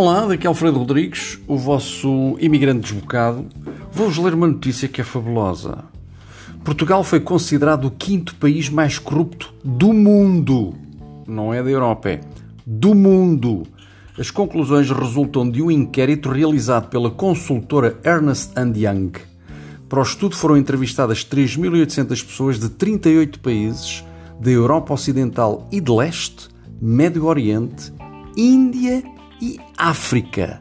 Olá, daqui é Alfredo Rodrigues, o vosso imigrante desbocado. Vou-vos ler uma notícia que é fabulosa. Portugal foi considerado o quinto país mais corrupto do mundo. Não é da Europa, é do mundo. As conclusões resultam de um inquérito realizado pela consultora Ernst Young. Para o estudo foram entrevistadas 3.800 pessoas de 38 países da Europa Ocidental e de Leste, Médio Oriente, Índia e África.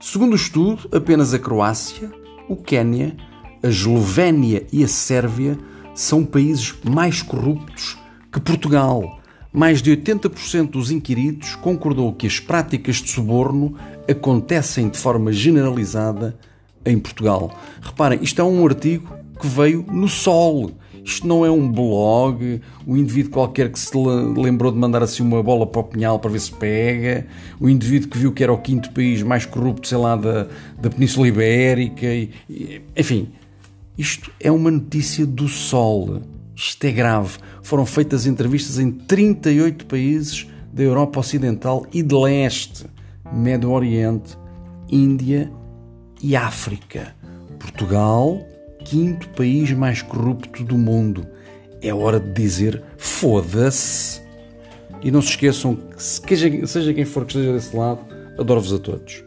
Segundo o estudo, apenas a Croácia, o Quênia, a Eslovénia e a Sérvia são países mais corruptos que Portugal. Mais de 80% dos inquiridos concordou que as práticas de suborno acontecem de forma generalizada em Portugal. Reparem, isto é um artigo que veio no Sol. Isto não é um blog, um indivíduo qualquer que se lembrou de mandar assim uma bola para o pinhal para ver se pega, o indivíduo que viu que era o quinto país mais corrupto, sei lá, da, da Península Ibérica, e, e, enfim. Isto é uma notícia do Sol. Isto é grave. Foram feitas entrevistas em 38 países da Europa Ocidental e de Leste, Médio Oriente, Índia e África. Portugal, quinto país mais corrupto do mundo. É hora de dizer foda-se. E não se esqueçam que, seja quem for que esteja desse lado, adoro-vos a todos.